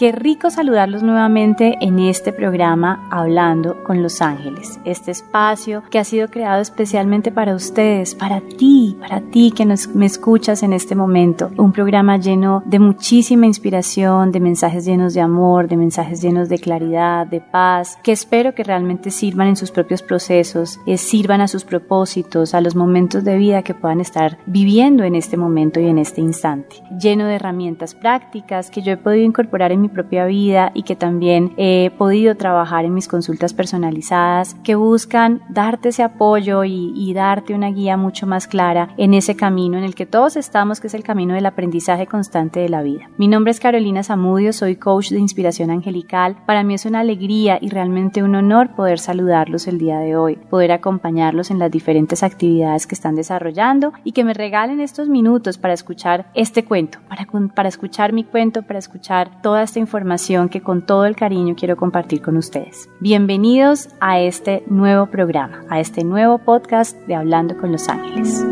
Qué rico saludarlos nuevamente en este programa Hablando con los Ángeles, este espacio que ha sido creado especialmente para ustedes, para ti, para ti que nos, me escuchas en este momento. Un programa lleno de muchísima inspiración, de mensajes llenos de amor, de mensajes llenos de claridad, de paz, que espero que realmente sirvan en sus propios procesos, eh, sirvan a sus propósitos, a los momentos de vida que puedan estar viviendo en este momento y en este instante. Lleno de herramientas prácticas que yo he podido incorporar en mi propia vida y que también he podido trabajar en mis consultas personalizadas que buscan darte ese apoyo y, y darte una guía mucho más clara en ese camino en el que todos estamos, que es el camino del aprendizaje constante de la vida. Mi nombre es Carolina Zamudio, soy coach de inspiración angelical. Para mí es una alegría y realmente un honor poder saludarlos el día de hoy, poder acompañarlos en las diferentes actividades que están desarrollando y que me regalen estos minutos para escuchar este cuento, para, para escuchar mi cuento, para escuchar toda esta información que con todo el cariño quiero compartir con ustedes. Bienvenidos a este nuevo programa, a este nuevo podcast de Hablando con los Ángeles.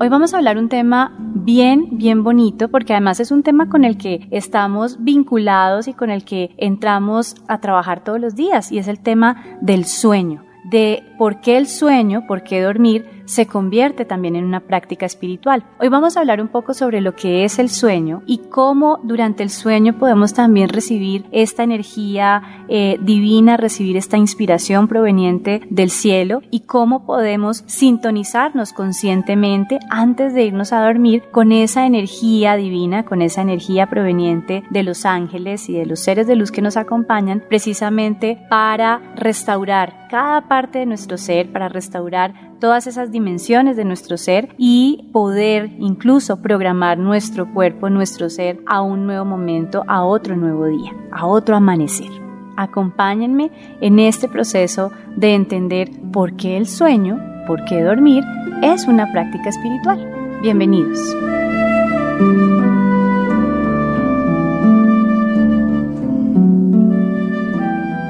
Hoy vamos a hablar un tema bien, bien bonito, porque además es un tema con el que estamos vinculados y con el que entramos a trabajar todos los días, y es el tema del sueño, de por qué el sueño, por qué dormir se convierte también en una práctica espiritual. Hoy vamos a hablar un poco sobre lo que es el sueño y cómo durante el sueño podemos también recibir esta energía eh, divina, recibir esta inspiración proveniente del cielo y cómo podemos sintonizarnos conscientemente antes de irnos a dormir con esa energía divina, con esa energía proveniente de los ángeles y de los seres de luz que nos acompañan precisamente para restaurar cada parte de nuestro ser, para restaurar todas esas dimensiones de nuestro ser y poder incluso programar nuestro cuerpo, nuestro ser a un nuevo momento, a otro nuevo día, a otro amanecer. Acompáñenme en este proceso de entender por qué el sueño, por qué dormir es una práctica espiritual. Bienvenidos.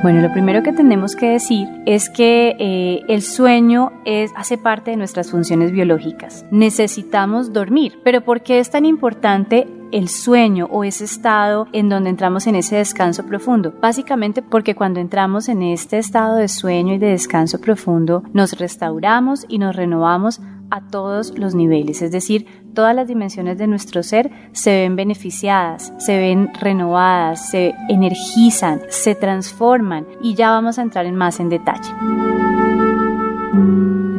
Bueno, lo primero que tenemos que decir es que eh, el sueño es, hace parte de nuestras funciones biológicas. Necesitamos dormir, pero ¿por qué es tan importante el sueño o ese estado en donde entramos en ese descanso profundo? Básicamente porque cuando entramos en este estado de sueño y de descanso profundo, nos restauramos y nos renovamos a todos los niveles, es decir, todas las dimensiones de nuestro ser se ven beneficiadas, se ven renovadas, se energizan, se transforman y ya vamos a entrar en más en detalle.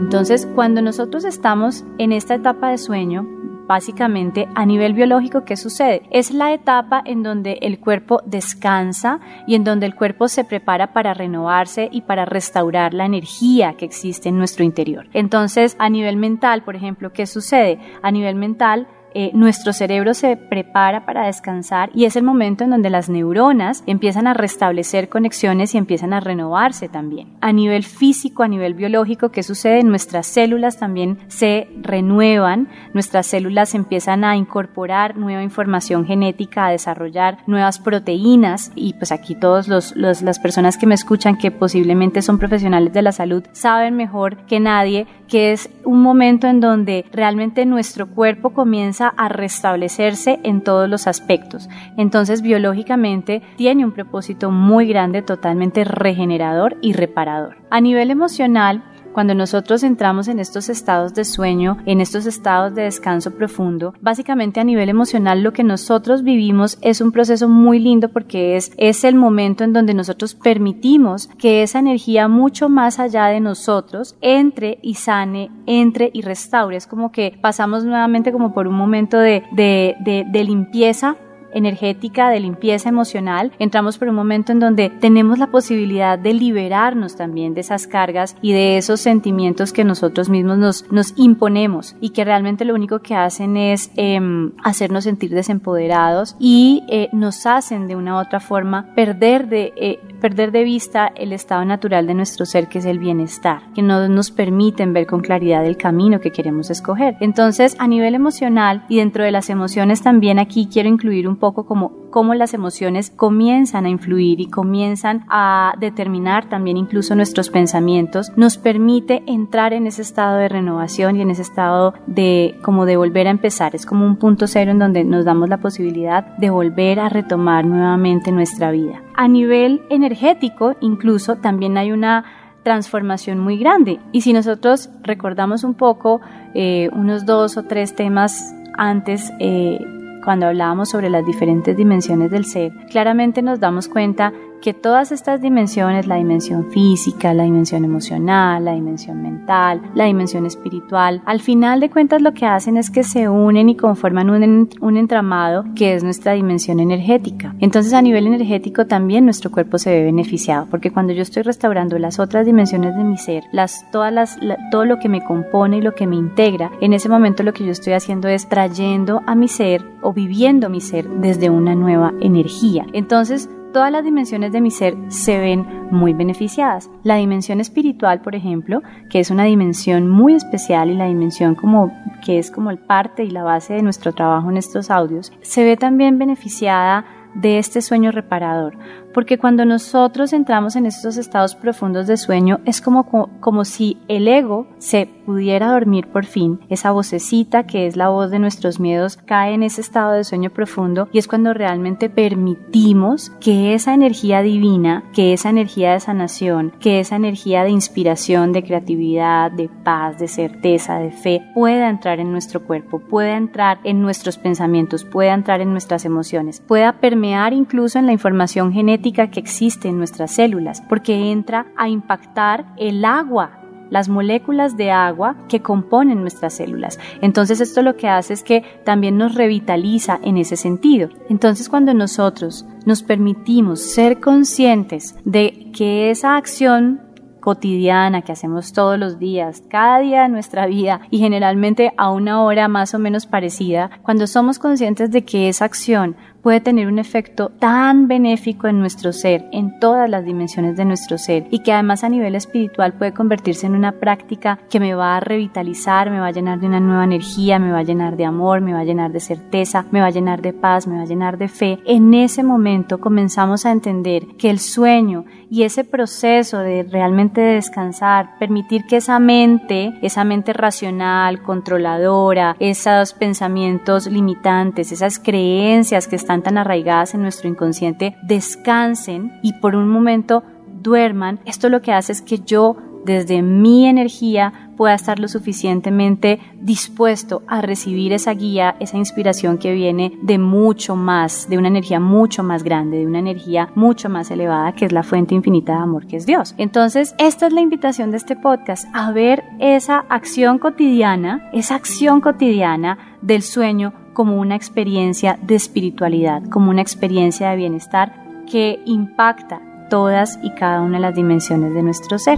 Entonces, cuando nosotros estamos en esta etapa de sueño, básicamente a nivel biológico, ¿qué sucede? Es la etapa en donde el cuerpo descansa y en donde el cuerpo se prepara para renovarse y para restaurar la energía que existe en nuestro interior. Entonces, a nivel mental, por ejemplo, ¿qué sucede? A nivel mental, eh, nuestro cerebro se prepara para descansar y es el momento en donde las neuronas empiezan a restablecer conexiones y empiezan a renovarse también. A nivel físico, a nivel biológico, ¿qué sucede? Nuestras células también se renuevan, nuestras células empiezan a incorporar nueva información genética, a desarrollar nuevas proteínas y pues aquí todos los, las personas que me escuchan que posiblemente son profesionales de la salud saben mejor que nadie que es un momento en donde realmente nuestro cuerpo comienza a restablecerse en todos los aspectos. Entonces, biológicamente tiene un propósito muy grande, totalmente regenerador y reparador. A nivel emocional, cuando nosotros entramos en estos estados de sueño, en estos estados de descanso profundo, básicamente a nivel emocional lo que nosotros vivimos es un proceso muy lindo porque es, es el momento en donde nosotros permitimos que esa energía mucho más allá de nosotros entre y sane, entre y restaure. Es como que pasamos nuevamente como por un momento de, de, de, de limpieza energética de limpieza emocional, entramos por un momento en donde tenemos la posibilidad de liberarnos también de esas cargas y de esos sentimientos que nosotros mismos nos, nos imponemos y que realmente lo único que hacen es em, hacernos sentir desempoderados y eh, nos hacen de una u otra forma perder de, eh, perder de vista el estado natural de nuestro ser que es el bienestar, que no nos permiten ver con claridad el camino que queremos escoger. Entonces, a nivel emocional y dentro de las emociones también aquí quiero incluir un poco como cómo las emociones comienzan a influir y comienzan a determinar también incluso nuestros pensamientos, nos permite entrar en ese estado de renovación y en ese estado de como de volver a empezar. Es como un punto cero en donde nos damos la posibilidad de volver a retomar nuevamente nuestra vida. A nivel energético, incluso también hay una transformación muy grande. Y si nosotros recordamos un poco eh, unos dos o tres temas antes, eh, cuando hablábamos sobre las diferentes dimensiones del ser, claramente nos damos cuenta que todas estas dimensiones, la dimensión física, la dimensión emocional, la dimensión mental, la dimensión espiritual, al final de cuentas lo que hacen es que se unen y conforman un, entramado que es nuestra dimensión energética. Entonces a nivel energético también nuestro cuerpo se ve beneficiado, porque cuando yo estoy restaurando las otras dimensiones de mi ser, las, todas las, todo lo que me compone y lo que me integra, en ese momento lo que yo estoy haciendo es trayendo a mi ser o viviendo mi ser desde una nueva energía. Entonces, todas las dimensiones de mi ser se ven muy beneficiadas. La dimensión espiritual, por ejemplo, que es una dimensión muy especial y la dimensión como que es como el parte y la base de nuestro trabajo en estos audios, se ve también beneficiada de este sueño reparador, porque cuando nosotros entramos en estos estados profundos de sueño es como, como, si el ego se pudiera dormir por fin, esa vocecita que es la voz de nuestros miedos cae en ese estado de sueño profundo y es cuando realmente permitimos que esa energía divina, que esa energía de sanación, que esa energía de inspiración, de creatividad, de paz, de certeza, de fe, pueda entrar en nuestro cuerpo, pueda entrar en nuestros pensamientos, pueda entrar en nuestras emociones, pueda permear incluso en la información genética que existe en nuestras células, porque entra a impactar el agua las moléculas de agua que componen nuestras células. Entonces esto lo que hace es que también nos revitaliza en ese sentido. Entonces cuando nosotros nos permitimos ser conscientes de que esa acción cotidiana que hacemos todos los días, cada día de nuestra vida y generalmente a una hora más o menos parecida, cuando somos conscientes de que esa acción puede tener un efecto tan benéfico en nuestro ser, en todas las dimensiones de nuestro ser, y que además a nivel espiritual puede convertirse en una práctica que me va a revitalizar, me va a llenar de una nueva energía, me va a llenar de amor, me va a llenar de certeza, me va a llenar de paz, me va a llenar de fe. En ese momento comenzamos a entender que el sueño y ese proceso de realmente descansar, permitir que esa mente, esa mente racional, controladora, esos pensamientos limitantes, esas creencias que están tan arraigadas en nuestro inconsciente descansen y por un momento duerman, esto lo que hace es que yo desde mi energía pueda estar lo suficientemente dispuesto a recibir esa guía, esa inspiración que viene de mucho más, de una energía mucho más grande, de una energía mucho más elevada que es la fuente infinita de amor que es Dios. Entonces, esta es la invitación de este podcast, a ver esa acción cotidiana, esa acción cotidiana del sueño como una experiencia de espiritualidad, como una experiencia de bienestar que impacta todas y cada una de las dimensiones de nuestro ser.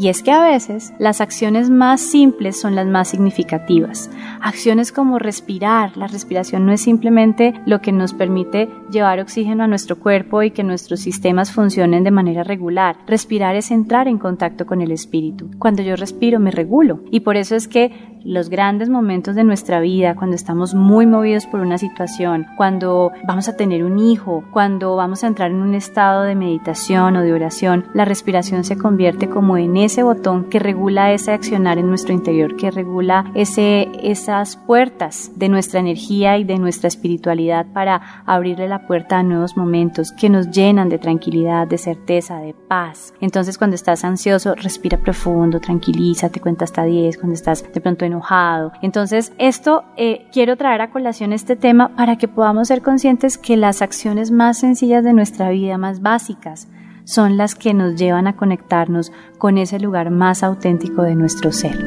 Y es que a veces las acciones más simples son las más significativas. Acciones como respirar. La respiración no es simplemente lo que nos permite llevar oxígeno a nuestro cuerpo y que nuestros sistemas funcionen de manera regular. Respirar es entrar en contacto con el espíritu. Cuando yo respiro me regulo. Y por eso es que los grandes momentos de nuestra vida, cuando estamos muy movidos por una situación, cuando vamos a tener un hijo, cuando vamos a entrar en un estado de meditación o de oración, la respiración se convierte como en ese botón que regula ese accionar en nuestro interior, que regula ese, esas puertas de nuestra energía y de nuestra espiritualidad para abrirle la puerta a nuevos momentos que nos llenan de tranquilidad, de certeza, de paz. Entonces cuando estás ansioso, respira profundo, tranquilízate, cuenta hasta 10, cuando estás de pronto enojado. Entonces, esto eh, quiero traer a colación este tema para que podamos ser conscientes que las acciones más sencillas de nuestra vida, más básicas, son las que nos llevan a conectarnos con ese lugar más auténtico de nuestro ser.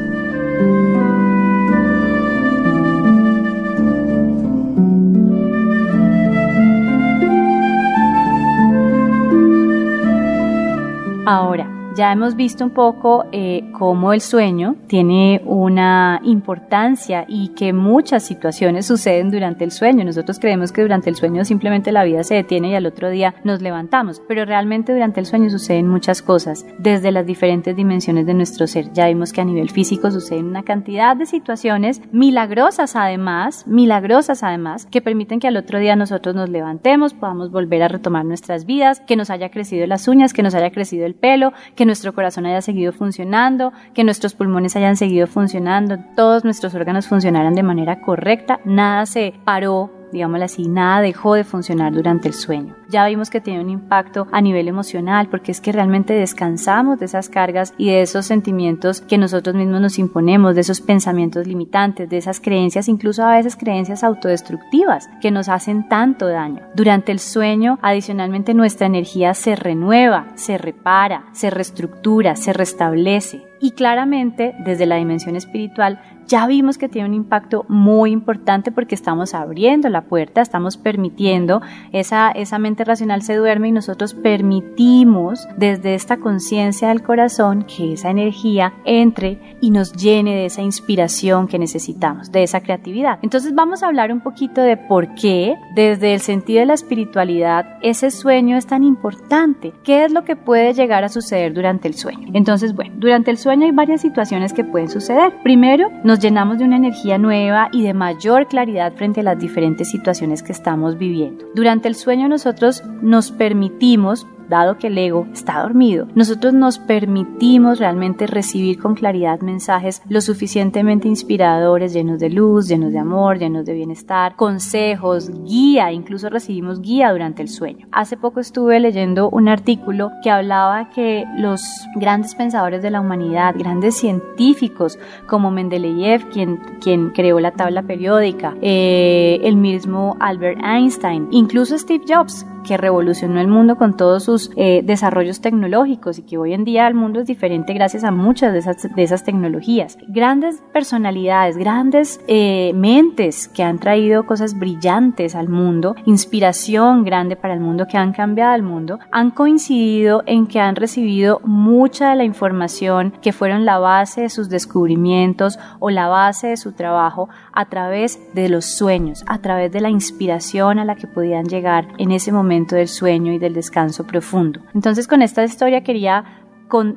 Ahora, ya hemos visto un poco eh, cómo el sueño tiene una importancia y que muchas situaciones suceden durante el sueño. Nosotros creemos que durante el sueño simplemente la vida se detiene y al otro día nos levantamos, pero realmente durante el sueño suceden muchas cosas desde las diferentes dimensiones de nuestro ser. Ya vimos que a nivel físico suceden una cantidad de situaciones milagrosas además, milagrosas además, que permiten que al otro día nosotros nos levantemos, podamos volver a retomar nuestras vidas, que nos haya crecido las uñas, que nos haya crecido el pelo, que nuestro corazón haya seguido funcionando, que nuestros pulmones hayan seguido funcionando, todos nuestros órganos funcionaran de manera correcta, nada se paró digámoslo así, nada dejó de funcionar durante el sueño. Ya vimos que tiene un impacto a nivel emocional porque es que realmente descansamos de esas cargas y de esos sentimientos que nosotros mismos nos imponemos, de esos pensamientos limitantes, de esas creencias, incluso a veces creencias autodestructivas que nos hacen tanto daño. Durante el sueño, adicionalmente, nuestra energía se renueva, se repara, se reestructura, se restablece. Y claramente, desde la dimensión espiritual, ya vimos que tiene un impacto muy importante porque estamos abriendo la puerta, estamos permitiendo, esa, esa mente racional se duerme y nosotros permitimos desde esta conciencia del corazón que esa energía entre y nos llene de esa inspiración que necesitamos, de esa creatividad. Entonces vamos a hablar un poquito de por qué desde el sentido de la espiritualidad ese sueño es tan importante, qué es lo que puede llegar a suceder durante el sueño. Entonces, bueno, durante el sueño hay varias situaciones que pueden suceder. Primero, nos llenamos de una energía nueva y de mayor claridad frente a las diferentes situaciones que estamos viviendo. Durante el sueño nosotros nos permitimos dado que el ego está dormido, nosotros nos permitimos realmente recibir con claridad mensajes lo suficientemente inspiradores, llenos de luz, llenos de amor, llenos de bienestar, consejos, guía, incluso recibimos guía durante el sueño. Hace poco estuve leyendo un artículo que hablaba que los grandes pensadores de la humanidad, grandes científicos como Mendeleev, quien, quien creó la tabla periódica, eh, el mismo Albert Einstein, incluso Steve Jobs, que revolucionó el mundo con todos sus eh, desarrollos tecnológicos y que hoy en día el mundo es diferente gracias a muchas de esas, tecnologías. Grandes personalidades, grandes eh, mentes que han traído cosas brillantes al mundo, inspiración grande para el mundo, que han cambiado el mundo, han coincidido en que han recibido mucha de la información que fueron la base de sus descubrimientos o la base de su trabajo a través de los sueños, a través de la inspiración a la que podían llegar en ese del sueño y del descanso profundo. Entonces con esta historia quería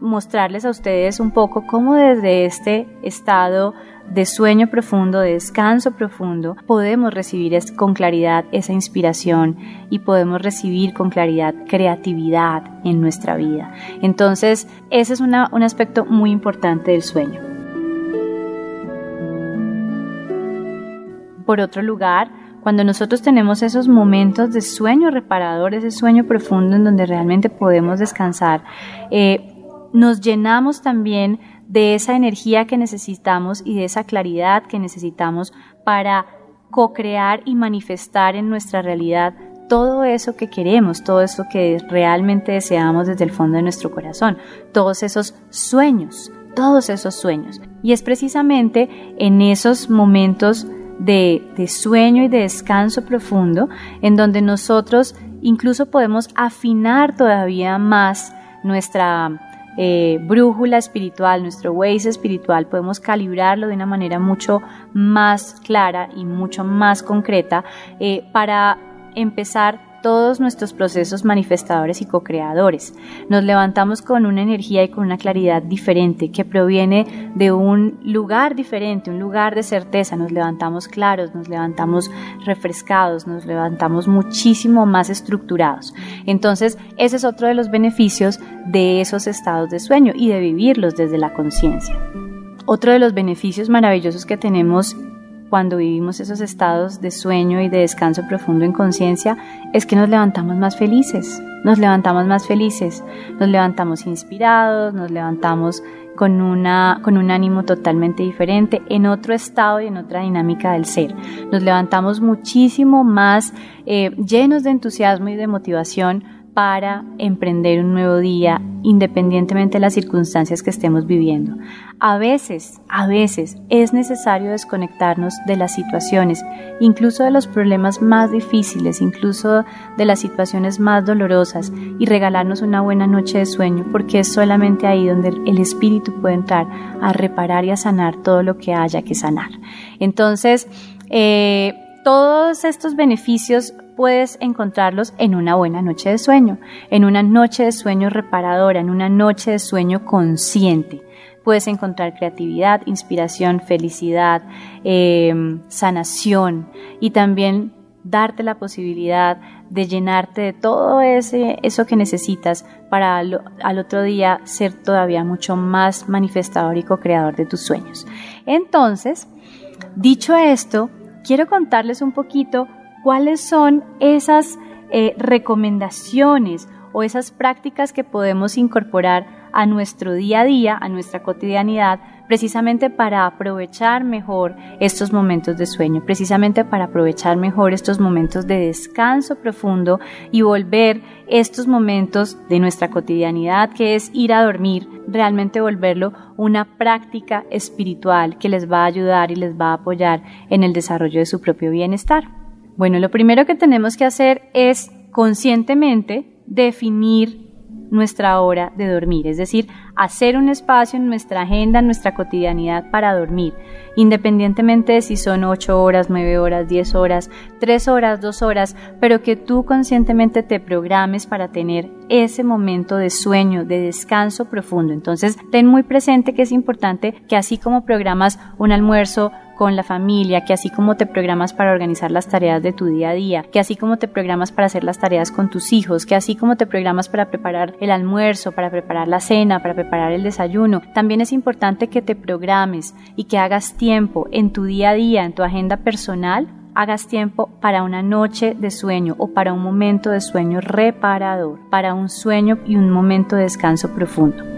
mostrarles a ustedes un poco cómo desde este estado de sueño profundo, de descanso profundo, podemos recibir con claridad esa inspiración y podemos recibir con claridad creatividad en nuestra vida. Entonces, ese es un aspecto muy importante del sueño. Por otro lugar, cuando nosotros tenemos esos momentos de sueño reparador, ese sueño profundo en donde realmente podemos descansar, eh, nos llenamos también de esa energía que necesitamos y de esa claridad que necesitamos para co-crear y manifestar en nuestra realidad todo eso que queremos, todo eso que realmente deseamos desde el fondo de nuestro corazón, todos esos sueños, todos esos sueños. Y es precisamente en esos momentos de, sueño y de descanso profundo, en donde nosotros incluso podemos afinar todavía más nuestra eh, brújula espiritual, nuestro Waze espiritual, podemos calibrarlo de una manera mucho más clara y mucho más concreta eh, para empezar todos nuestros procesos manifestadores y co-creadores. Nos levantamos con una energía y con una claridad diferente que proviene de un lugar diferente, un lugar de certeza. Nos levantamos claros, nos levantamos refrescados, nos levantamos muchísimo más estructurados. Entonces, ese es otro de los beneficios de esos estados de sueño y de vivirlos desde la conciencia. Otro de los beneficios maravillosos que tenemos cuando vivimos esos estados de sueño y de descanso profundo en conciencia es que nos levantamos más felices, nos levantamos más felices, nos levantamos inspirados, nos levantamos con, una, con un ánimo totalmente diferente, en otro estado y en otra dinámica del ser. Nos levantamos muchísimo más eh, llenos de entusiasmo y de motivación para emprender un nuevo día independientemente de las circunstancias que estemos viviendo. A veces, a veces es necesario desconectarnos de las situaciones, incluso de los problemas más difíciles, incluso de las situaciones más dolorosas y regalarnos una buena noche de sueño porque es solamente ahí donde el espíritu puede entrar a reparar y a sanar todo lo que haya que sanar. Entonces, eh, todos estos beneficios puedes encontrarlos en una buena noche de sueño, en una noche de sueño reparadora, en una noche de sueño consciente. Puedes encontrar creatividad, inspiración, felicidad, em, sanación y también darte la posibilidad de llenarte de todo ese, eso que necesitas para al otro día ser todavía mucho más manifestador y co-creador de tus sueños. Entonces, dicho esto, quiero contarles un poquito cuáles son esas eh, recomendaciones o esas prácticas que podemos incorporar a nuestro día a día, a nuestra cotidianidad, precisamente para aprovechar mejor estos momentos de sueño, precisamente para aprovechar mejor estos momentos de descanso profundo y volver estos momentos de nuestra cotidianidad, que es ir a dormir, realmente volverlo una práctica espiritual que les va a ayudar y les va a apoyar en el desarrollo de su propio bienestar. Bueno, lo primero que tenemos que hacer es conscientemente definir nuestra hora de dormir, es decir, hacer un espacio en nuestra agenda, en nuestra cotidianidad para dormir, independientemente de si son 8 horas, 9 horas, 10 horas, 3 horas, 2 horas, pero que tú conscientemente te programes para tener ese momento de sueño, de descanso profundo. Entonces, ten muy presente que es importante que así como programas un almuerzo, con la familia, que así como te programas para organizar las tareas de tu día a día, que así como te programas para hacer las tareas con tus hijos, que así como te programas para preparar el almuerzo, para preparar la cena, para preparar el desayuno, también es importante que te programes y que hagas tiempo en tu día a día, en tu agenda personal, hagas tiempo para una noche de sueño o para un momento de sueño reparador, para un sueño y un momento de descanso profundo.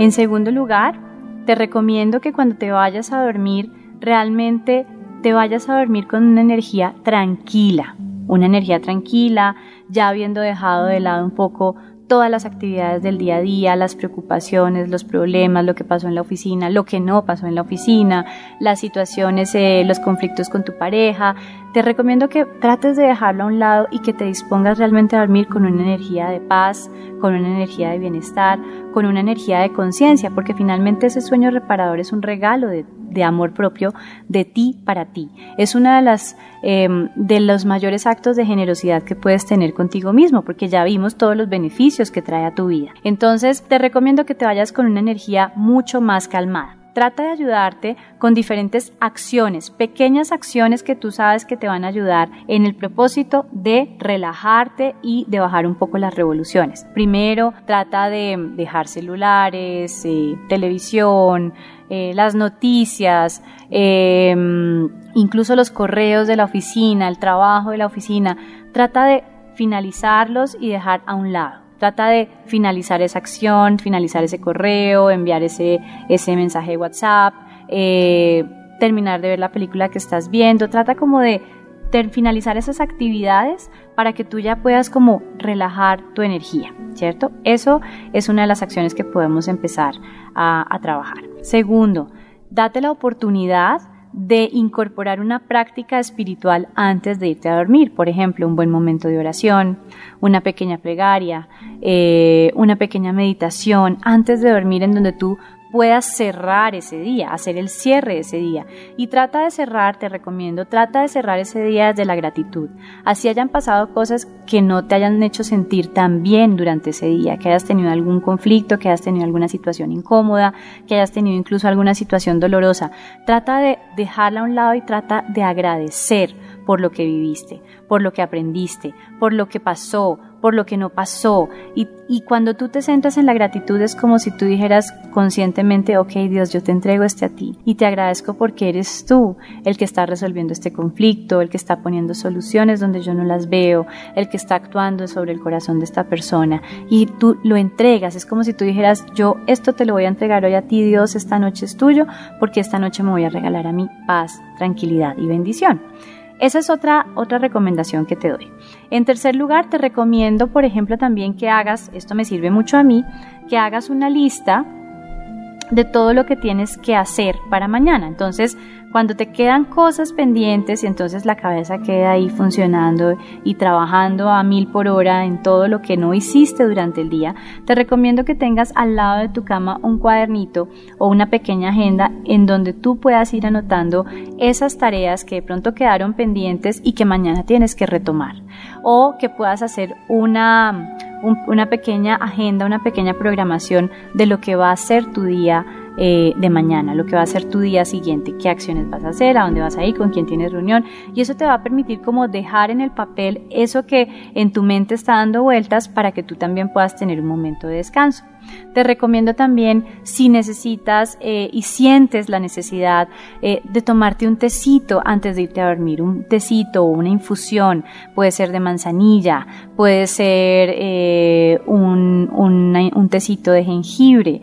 En segundo lugar, te recomiendo que cuando te vayas a dormir, realmente te vayas a dormir con una energía tranquila, una energía tranquila, ya habiendo dejado de lado un poco todas las actividades del día a día, las preocupaciones, los problemas, lo que pasó en la oficina, lo que no pasó en la oficina, las situaciones, eh, los conflictos con tu pareja. Te recomiendo que trates de dejarlo a un lado y que te dispongas realmente a dormir con una energía de paz, con una energía de bienestar, con una energía de conciencia, porque finalmente ese sueño reparador es un regalo de, amor propio de ti para ti. Es una de em, de los mayores actos de generosidad que puedes tener contigo mismo, porque ya vimos todos los beneficios que trae a tu vida. Entonces, te recomiendo que te vayas con una energía mucho más calmada. Trata de ayudarte con diferentes acciones, pequeñas acciones que tú sabes que te van a ayudar en el propósito de relajarte y de bajar un poco las revoluciones. Primero, trata de dejar celulares, eh, televisión, eh, las noticias, em, incluso los correos de la oficina, el trabajo de la oficina. Trata de finalizarlos y dejar a un lado. Trata de finalizar esa acción, finalizar ese correo, enviar ese, ese mensaje de WhatsApp, eh, terminar de ver la película que estás viendo. Trata como de finalizar esas actividades para que tú ya puedas como relajar tu energía, ¿cierto? Eso es una de las acciones que podemos empezar a, a trabajar. Segundo, date la oportunidad de incorporar una práctica espiritual antes de irte a dormir. Por ejemplo, un buen momento de oración, una pequeña plegaria, eh, una pequeña meditación antes de dormir en donde tú puedas cerrar ese día, hacer el cierre ese día. Y trata de cerrar, te recomiendo, trata de cerrar ese día desde la gratitud. Así hayan pasado cosas que no te hayan hecho sentir tan bien durante ese día, que hayas tenido algún conflicto, que hayas tenido alguna situación incómoda, que hayas tenido incluso alguna situación dolorosa. Trata de dejarla a un lado y trata de agradecer por lo que viviste, por lo que aprendiste, por lo que pasó, por lo que no pasó. Y, y, cuando tú te centras en la gratitud es como si tú dijeras conscientemente, ok Dios, yo te entrego este a ti y te agradezco porque eres tú el que está resolviendo este conflicto, el que está poniendo soluciones donde yo no las veo, el que está actuando sobre el corazón de esta persona y tú lo entregas. Es como si tú dijeras, yo esto te lo voy a entregar hoy a ti Dios, esta noche es tuyo porque esta noche me voy a regalar a mí paz, tranquilidad y bendición. Esa es otra, otra recomendación que te doy. En tercer lugar, te recomiendo, por ejemplo, también que hagas, esto me sirve mucho a mí, que hagas una lista de todo lo que tienes que hacer para mañana. Entonces, cuando te quedan cosas pendientes y entonces la cabeza queda ahí funcionando y trabajando a mil por hora en todo lo que no hiciste durante el día, te recomiendo que tengas al lado de tu cama un cuadernito o una pequeña agenda en donde tú puedas ir anotando esas tareas que de pronto quedaron pendientes y que mañana tienes que retomar. O que puedas hacer una, una pequeña agenda, una pequeña programación de lo que va a ser tu día eh, de mañana, lo que va a ser tu día siguiente, qué acciones vas a hacer, a dónde vas a ir, con quién tienes reunión. Y eso te va a permitir como dejar en el papel eso que en tu mente está dando vueltas para que tú también puedas tener un momento de descanso. Te recomiendo también si necesitas eh, y sientes la necesidad eh, de tomarte un tecito antes de irte a dormir, un tecito o una infusión, puede ser de manzanilla, puede ser eh, un, un, tecito de jengibre,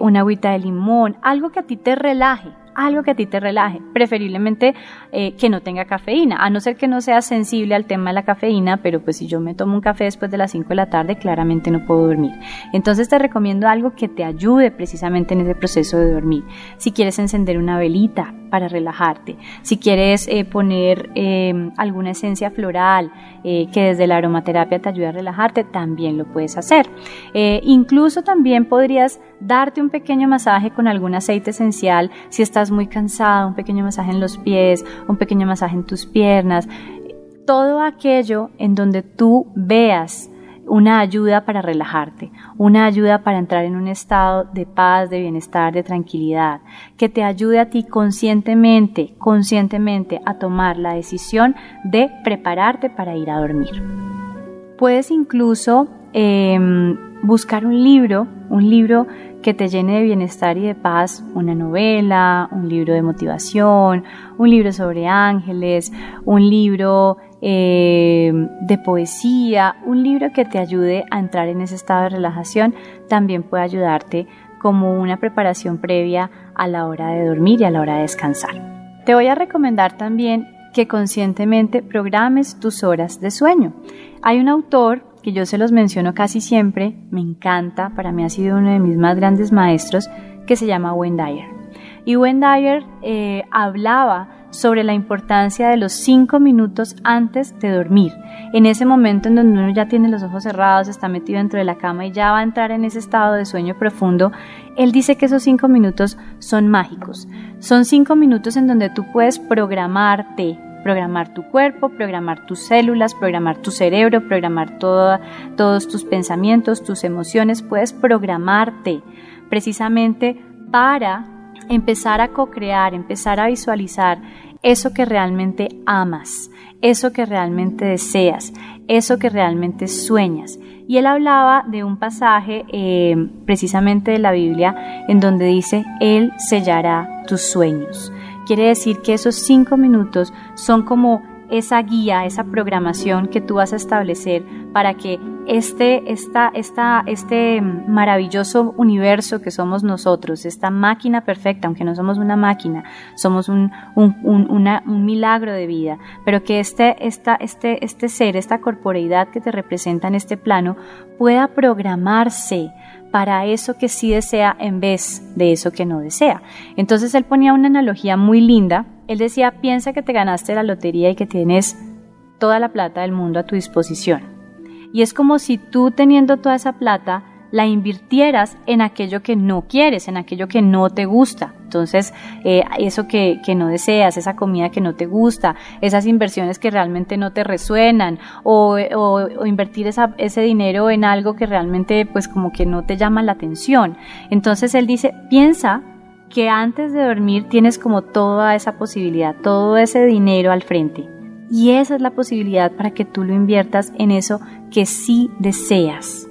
una agüita de limón, algo que a ti te relaje algo que a ti te relaje, preferiblemente eh, que no tenga cafeína, a no ser que no seas sensible al tema de la cafeína, pero pues si yo me tomo un café después de las 5 de la tarde, claramente no puedo dormir. Entonces te recomiendo algo que te ayude precisamente en ese proceso de dormir. Si quieres encender una velita para relajarte, si quieres eh, poner em, alguna esencia floral eh, que desde la aromaterapia te ayude a relajarte, también lo puedes hacer. incluso también podrías darte un pequeño masaje con algún aceite esencial si estás muy cansado, un pequeño masaje en los pies, un pequeño masaje en tus piernas, todo aquello en donde tú veas una ayuda para relajarte, una ayuda para entrar en un estado de paz, de bienestar, de tranquilidad, que te ayude a ti conscientemente, conscientemente a tomar la decisión de prepararte para ir a dormir. Puedes incluso em, buscar un libro, un libro que te llene de bienestar y de paz, una novela, un libro de motivación, un libro sobre ángeles, un libro eh, de poesía, un libro que te ayude a entrar en ese estado de relajación, también puede ayudarte como una preparación previa a la hora de dormir y a la hora de descansar. Te voy a recomendar también que conscientemente programes tus horas de sueño. Hay un autor que yo se los menciono casi siempre, me encanta, para mí ha sido uno de mis más grandes maestros, que se llama Wayne Dyer. Y Wayne Dyer eh, hablaba sobre la importancia de los cinco minutos antes de dormir. En ese momento en donde uno ya tiene los ojos cerrados, está metido dentro de la cama y ya va a entrar en ese estado de sueño profundo, él dice que esos cinco minutos son mágicos. Son cinco minutos en donde tú puedes programarte programar tu cuerpo, programar tus células, programar tu cerebro, programar todos tus pensamientos, tus emociones. Puedes programarte precisamente para empezar a co-crear, empezar a visualizar eso que realmente amas, eso que realmente deseas, eso que realmente sueñas. Y él hablaba de un pasaje eh, precisamente de la Biblia en donde dice, Él sellará tus sueños. Quiere decir que esos cinco minutos son como esa guía, esa programación que tú vas a establecer para que este, esta, esta, este maravilloso universo que somos nosotros, esta máquina perfecta, aunque no somos una máquina, somos un, un, un milagro de vida, pero que este, esta, este, este ser, esta corporeidad que te representa en este plano, pueda programarse para eso que sí desea en vez de eso que no desea. Entonces él ponía una analogía muy linda. Él decía, piensa que te ganaste la lotería y que tienes toda la plata del mundo a tu disposición. Y es como si tú teniendo toda esa plata la invirtieras en aquello que no quieres, en aquello que no te gusta. Entonces, eh, eso que, no deseas, esa comida que no te gusta, esas inversiones que realmente no te resuenan, o, invertir ese dinero en algo que realmente, pues, como que no te llama la atención. Entonces, él dice, piensa que antes de dormir tienes como toda esa posibilidad, todo ese dinero al frente. Y esa es la posibilidad para que tú lo inviertas en eso que sí deseas.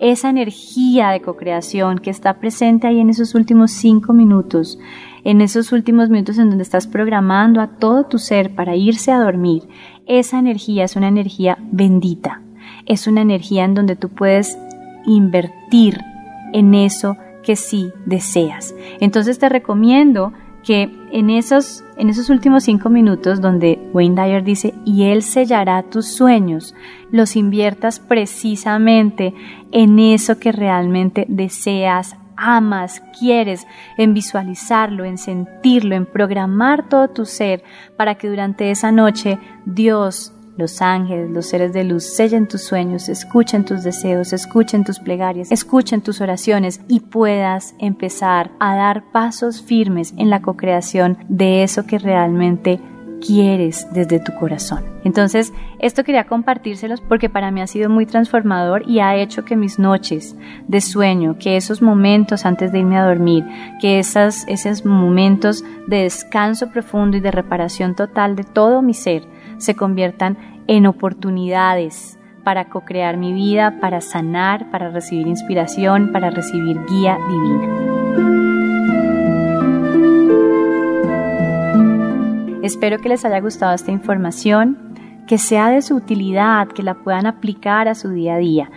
Esa energía de co-creación que está presente ahí en esos últimos cinco minutos, en esos últimos minutos en donde estás programando a todo tu ser para irse a dormir, esa energía es una energía bendita. Es una energía en donde tú puedes invertir en eso que sí deseas. Entonces te recomiendo que en esos, en esos últimos cinco minutos donde Wayne Dyer dice, y Él sellará tus sueños, los inviertas precisamente en eso que realmente deseas, amas, quieres, en visualizarlo, en sentirlo, en programar todo tu ser para que durante esa noche Dios los ángeles, los seres de luz sellen tus sueños, escuchen tus deseos, escuchen tus plegarias, escuchen tus oraciones y puedas empezar a dar pasos firmes en la co-creación de eso que realmente quieres desde tu corazón. Entonces, esto quería compartírselos porque para mí ha sido muy transformador y ha hecho que mis noches de sueño, que esos momentos antes de irme a dormir, que esas, esos momentos de descanso profundo y de reparación total de todo mi ser se conviertan en oportunidades para co-crear mi vida, para sanar, para recibir inspiración, para recibir guía divina. Espero que les haya gustado esta información, que sea de su utilidad, que la puedan aplicar a su día a día.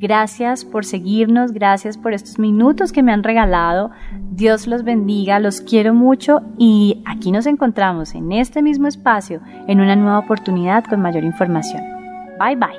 Gracias por seguirnos, gracias por estos minutos que me han regalado. Dios los bendiga, los quiero mucho y aquí nos encontramos en este mismo espacio en una nueva oportunidad con mayor información. Bye bye.